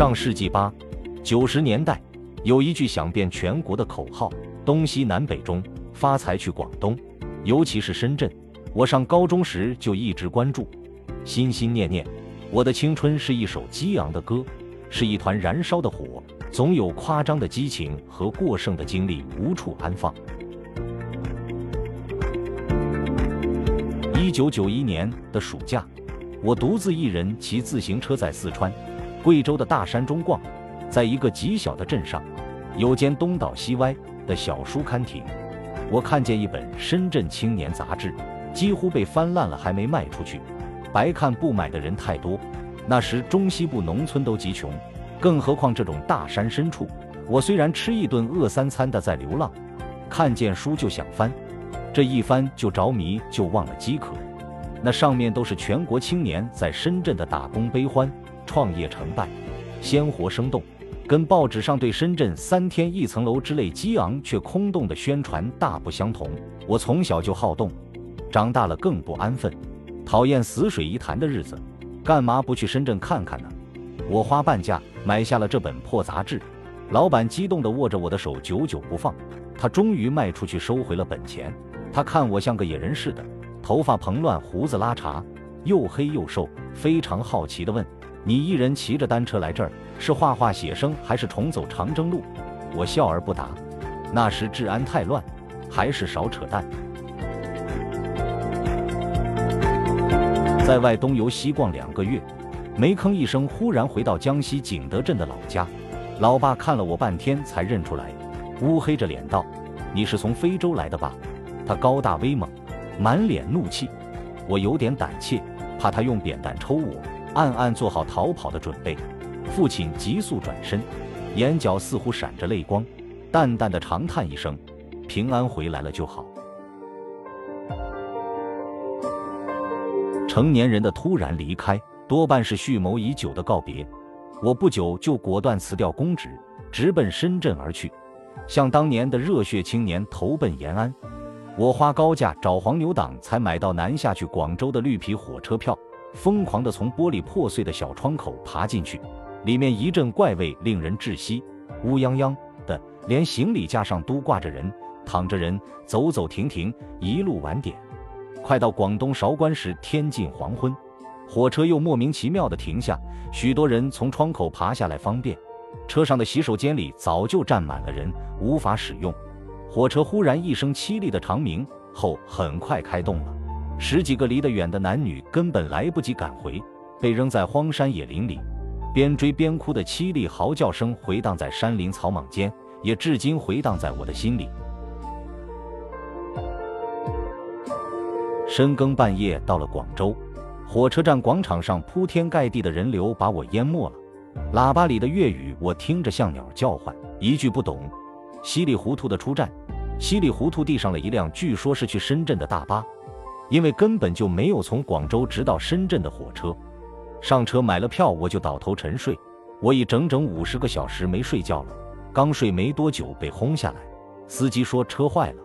上世纪八九十年代，有一句响遍全国的口号：“东西南北中，发财去广东。”尤其是深圳，我上高中时就一直关注，心心念念。我的青春是一首激昂的歌，是一团燃烧的火，总有夸张的激情和过剩的精力无处安放。一九九一年的暑假，我独自一人骑自行车在四川、贵州的大山中逛，在一个极小的镇上，有间东倒西歪的小书刊亭。我看见一本《深圳青年》杂志，几乎被翻烂了，还没卖出去，白看不买的人太多。那时中西部农村都极穷，更何况这种大山深处。我虽然吃一顿饿三餐的在流浪，看见书就想翻，这一翻就着迷，就忘了饥渴。那上面都是全国青年在深圳的打工悲欢、创业成败，鲜活生动。跟报纸上对深圳三天一层楼之类激昂却空洞的宣传大不相同。我从小就好动，长大了更不安分，讨厌死水一潭的日子，干嘛不去深圳看看呢？我花半价买下了这本破杂志，老板激动地握着我的手，久久不放。他终于卖出去，收回了本钱。他看我像个野人似的，头发蓬乱，胡子拉碴，又黑又瘦，非常好奇地问。你一人骑着单车来这儿，是画画写生，还是重走长征路？我笑而不答。那时治安太乱，还是少扯淡。在外东游西逛两个月，没吭一声，忽然回到江西景德镇的老家。老爸看了我半天才认出来，乌黑着脸道：“你是从非洲来的吧？”他高大威猛，满脸怒气。我有点胆怯，怕他用扁担抽我。暗暗做好逃跑的准备，父亲急速转身，眼角似乎闪着泪光，淡淡的长叹一声：“平安回来了就好。”成年人的突然离开，多半是蓄谋已久的告别。我不久就果断辞掉公职，直奔深圳而去，像当年的热血青年投奔延安。我花高价找黄牛党才买到南下去广州的绿皮火车票。疯狂地从玻璃破碎的小窗口爬进去，里面一阵怪味，令人窒息，乌泱泱的，连行李架上都挂着人，躺着人，走走停停，一路晚点。快到广东韶关时，天近黄昏，火车又莫名其妙地停下，许多人从窗口爬下来方便。车上的洗手间里早就站满了人，无法使用。火车忽然一声凄厉的长鸣后，很快开动了。十几个离得远的男女根本来不及赶回，被扔在荒山野林里，边追边哭的凄厉嚎叫声回荡在山林草莽间，也至今回荡在我的心里。深更半夜到了广州，火车站广场上铺天盖地的人流把我淹没了。喇叭里的粤语我听着像鸟叫唤，一句不懂。稀里糊涂的出站，稀里糊涂地上了一辆据说是去深圳的大巴。因为根本就没有从广州直到深圳的火车，上车买了票我就倒头沉睡，我已整整五十个小时没睡觉了。刚睡没多久被轰下来，司机说车坏了，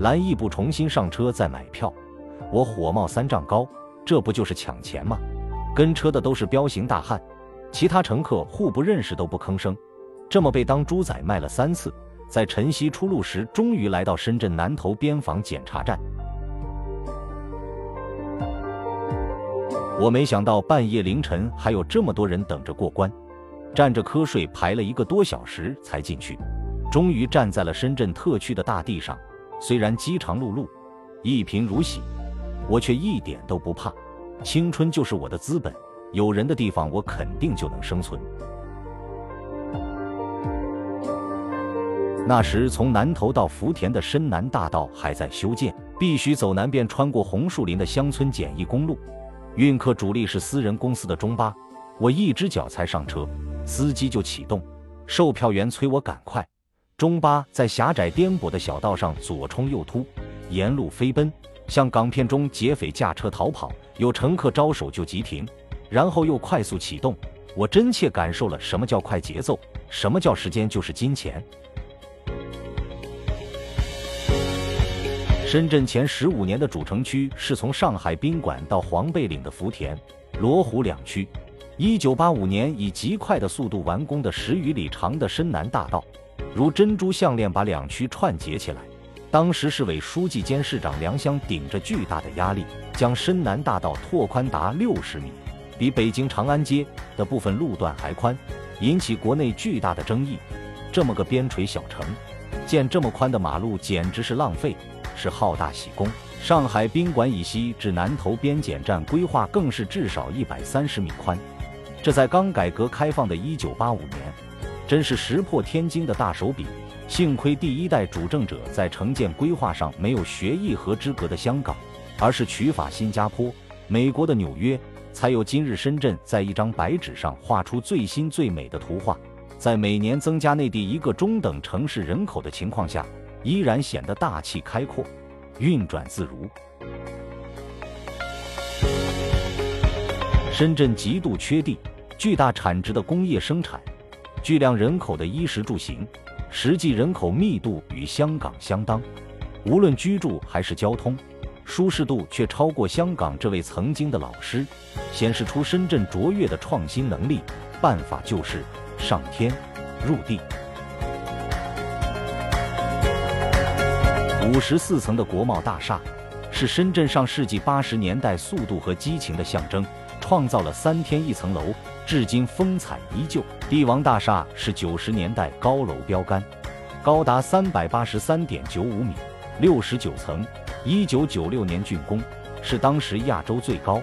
拦一部重新上车再买票。我火冒三丈高，这不就是抢钱吗？跟车的都是彪形大汉，其他乘客互不认识都不吭声，这么被当猪仔卖了三次，在晨曦出路时终于来到深圳南头边防检查站。我没想到半夜凌晨还有这么多人等着过关，站着瞌睡排了一个多小时才进去，终于站在了深圳特区的大地上。虽然饥肠辘辘，一贫如洗，我却一点都不怕。青春就是我的资本，有人的地方我肯定就能生存。那时从南头到福田的深南大道还在修建，必须走南边穿过红树林的乡村简易公路。运客主力是私人公司的中巴，我一只脚才上车，司机就启动，售票员催我赶快。中巴在狭窄颠簸的小道上左冲右突，沿路飞奔，像港片中劫匪驾车逃跑，有乘客招手就急停，然后又快速启动。我真切感受了什么叫快节奏，什么叫时间就是金钱。深圳前十五年的主城区是从上海宾馆到黄贝岭的福田、罗湖两区，一九八五年以极快的速度完工的十余里长的深南大道，如珍珠项链把两区串结起来。当时市委书记兼市长梁湘顶着巨大的压力，将深南大道拓宽达六十米，比北京长安街的部分路段还宽，引起国内巨大的争议。这么个边陲小城，建这么宽的马路简直是浪费，是好大喜功。上海宾馆以西至南头边检站规划更是至少一百三十米宽。这在刚改革开放的一九八五年，真是石破天惊的大手笔。幸亏第一代主政者在城建规划上没有学一河之隔的香港，而是取法新加坡、美国的纽约，才有今日深圳在一张白纸上画出最新最美的图画。在每年增加内地一个中等城市人口的情况下，依然显得大气开阔、运转自如。深圳极度缺地。巨大产值的工业生产，巨量人口的衣食住行，实际人口密度与香港相当，无论居住还是交通，舒适度却超过香港。这位曾经的老师，显示出深圳卓越的创新能力。办法就是上天入地。五十四层的国贸大厦，是深圳上世纪八十年代速度和激情的象征，创造了三天一层楼。至今风采依旧。帝王大厦是九十年代高楼标杆，高达三百八十三点九五米，六十九层，一九九六年竣工，是当时亚洲最高。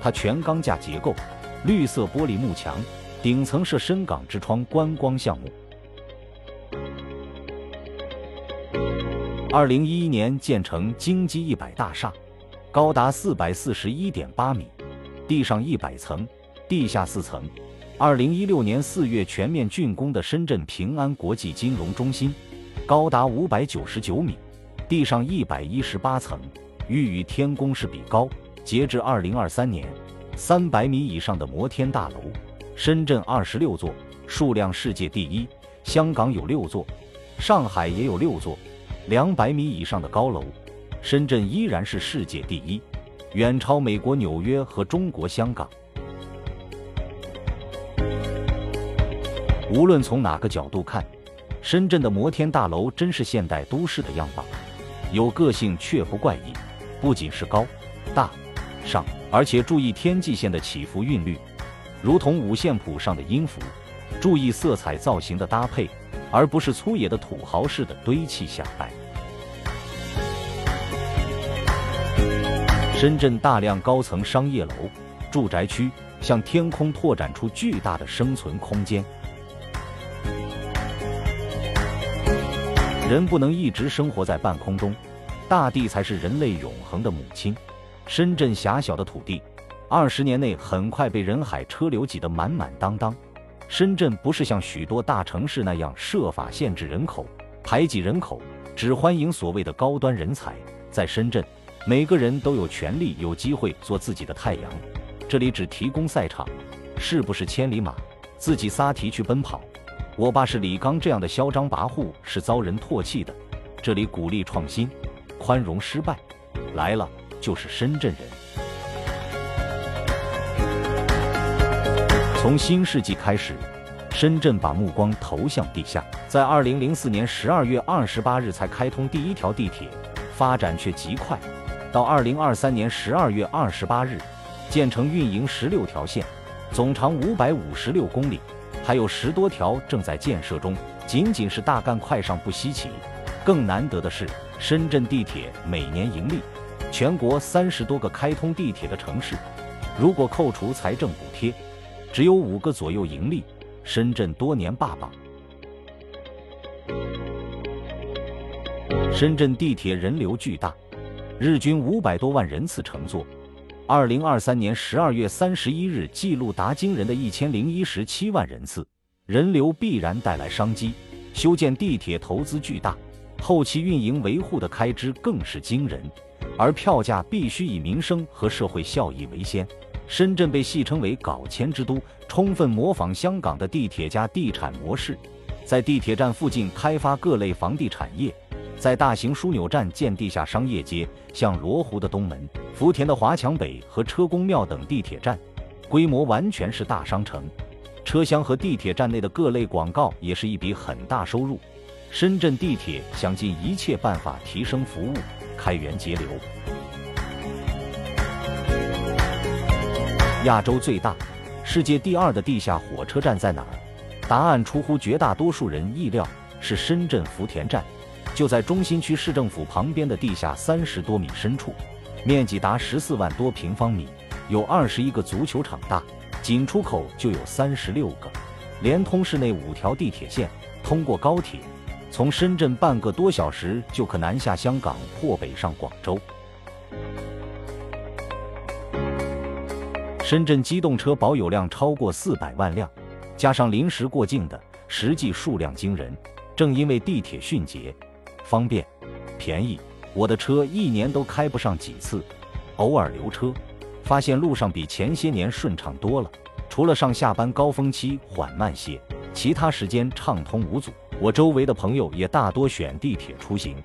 它全钢架结构，绿色玻璃幕墙，顶层设深港之窗观光项目。二零一一年建成京基一百大厦，高达四百四十一点八米，地上一百层。地下四层，二零一六年四月全面竣工的深圳平安国际金融中心，高达五百九十九米，地上一百一十八层，欲与天宫市比高。截至二零二三年，三百米以上的摩天大楼，深圳二十六座，数量世界第一；香港有六座，上海也有六座。两百米以上的高楼，深圳依然是世界第一，远超美国纽约和中国香港。无论从哪个角度看，深圳的摩天大楼真是现代都市的样板，有个性却不怪异。不仅是高、大、上，而且注意天际线的起伏韵律，如同五线谱上的音符。注意色彩造型的搭配，而不是粗野的土豪式的堆砌下来。深圳大量高层商业楼、住宅区向天空拓展出巨大的生存空间。人不能一直生活在半空中，大地才是人类永恒的母亲。深圳狭小的土地，二十年内很快被人海车流挤得满满当当。深圳不是像许多大城市那样设法限制人口、排挤人口，只欢迎所谓的高端人才。在深圳，每个人都有权利、有机会做自己的太阳。这里只提供赛场，是不是千里马，自己撒蹄去奔跑。我爸是李刚这样的嚣张跋扈是遭人唾弃的。这里鼓励创新，宽容失败，来了就是深圳人。从新世纪开始，深圳把目光投向地下，在二零零四年十二月二十八日才开通第一条地铁，发展却极快。到二零二三年十二月二十八日，建成运营十六条线，总长五百五十六公里。还有十多条正在建设中，仅仅是大干快上不稀奇。更难得的是，深圳地铁每年盈利。全国三十多个开通地铁的城市，如果扣除财政补贴，只有五个左右盈利。深圳多年霸榜。深圳地铁人流巨大，日均五百多万人次乘坐。二零二三年十二月三十一日，记录达惊人的一千零一十七万人次，人流必然带来商机。修建地铁投资巨大，后期运营维护的开支更是惊人，而票价必须以民生和社会效益为先。深圳被戏称为“搞钱之都”，充分模仿香港的地铁加地产模式，在地铁站附近开发各类房地产业。在大型枢纽站建地下商业街，像罗湖的东门、福田的华强北和车公庙等地铁站，规模完全是大商城。车厢和地铁站内的各类广告也是一笔很大收入。深圳地铁想尽一切办法提升服务，开源节流。亚洲最大、世界第二的地下火车站在哪儿？答案出乎绝大多数人意料，是深圳福田站，就在中心区市政府旁边的地下三十多米深处，面积达十四万多平方米，有二十一个足球场大，仅出口就有三十六个，连通市内五条地铁线，通过高铁，从深圳半个多小时就可南下香港或北上广州。深圳机动车保有量超过四百万辆，加上临时过境的，实际数量惊人。正因为地铁迅捷、方便、便宜，我的车一年都开不上几次，偶尔留车，发现路上比前些年顺畅多了。除了上下班高峰期缓慢些，其他时间畅通无阻。我周围的朋友也大多选地铁出行，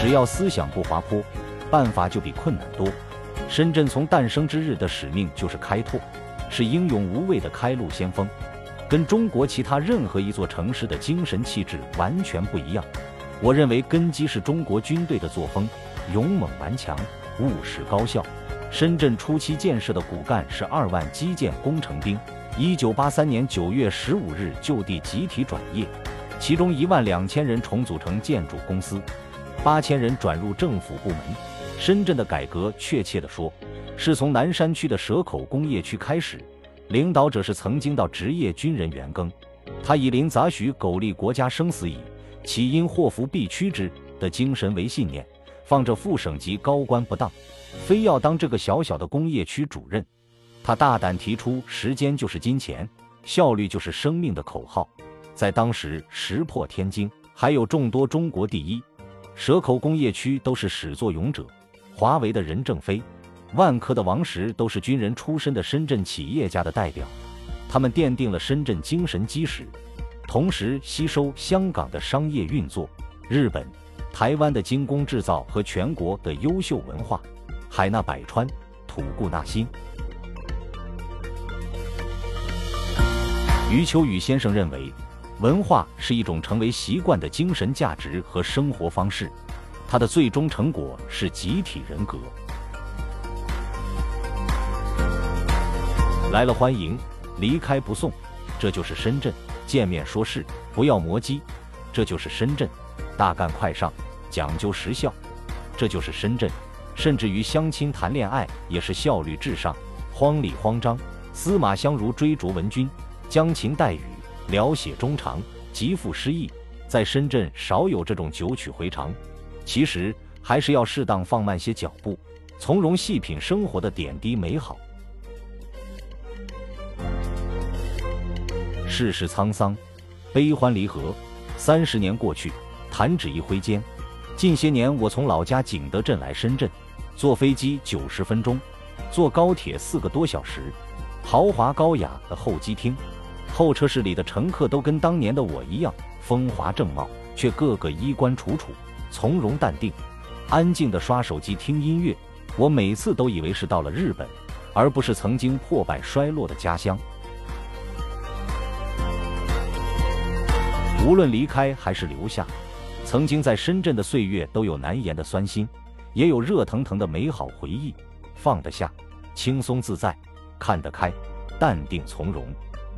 只要思想不滑坡。办法就比困难多。深圳从诞生之日的使命就是开拓，是英勇无畏的开路先锋，跟中国其他任何一座城市的精神气质完全不一样。我认为根基是中国军队的作风，勇猛顽强，务实高效。深圳初期建设的骨干是二万基建工程兵，一九八三年九月十五日就地集体转业，其中一万两千人重组成建筑公司，八千人转入政府部门。深圳的改革，确切地说，是从南山区的蛇口工业区开始。领导者是曾经到职业军人袁庚，他以临杂许苟利国家生死以，岂因祸福避趋之的精神为信念，放着副省级高官不当，非要当这个小小的工业区主任。他大胆提出“时间就是金钱，效率就是生命”的口号，在当时石破天惊，还有众多中国第一蛇口工业区都是始作俑者。华为的任正非，万科的王石都是军人出身的深圳企业家的代表，他们奠定了深圳精神基石，同时吸收香港的商业运作、日本、台湾的精工制造和全国的优秀文化，海纳百川，吐故纳新。余秋雨先生认为，文化是一种成为习惯的精神价值和生活方式。它的最终成果是集体人格。来了欢迎，离开不送，这就是深圳。见面说事，不要磨叽，这就是深圳。大干快上，讲究时效，这就是深圳。甚至于相亲谈恋爱也是效率至上，慌里慌张，司马相如追逐文君，将琴代语，聊写衷肠，极富诗意。在深圳少有这种九曲回肠。其实还是要适当放慢些脚步，从容细品生活的点滴美好。世事沧桑，悲欢离合，三十年过去，弹指一挥间。近些年，我从老家景德镇来深圳，坐飞机九十分钟，坐高铁四个多小时。豪华高雅的候机厅，候车室里的乘客都跟当年的我一样风华正茂，却个个衣冠楚楚。从容淡定，安静的刷手机听音乐。我每次都以为是到了日本，而不是曾经破败衰落的家乡。无论离开还是留下，曾经在深圳的岁月都有难言的酸辛，也有热腾腾的美好回忆。放得下，轻松自在，看得开，淡定从容，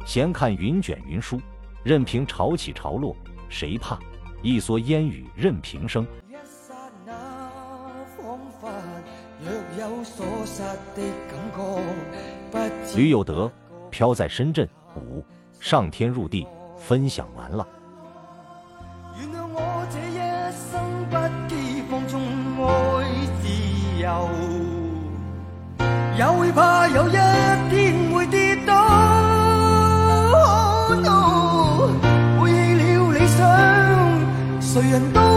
闲看云卷云舒，任凭潮起潮落，谁怕？一蓑烟雨任平生。吕有德，飘在深圳五，上天入地，分享完了。我这一生不羁放纵爱自由，也会怕有一天会跌倒。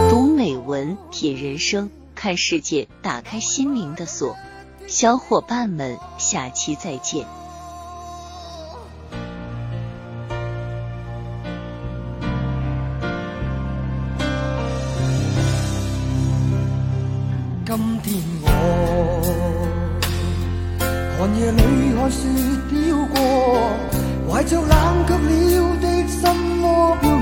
读美文，品人生，看世界，打开心灵的锁。小伙伴们，下期再见。雪飘过怀着冷却了的心窝。飘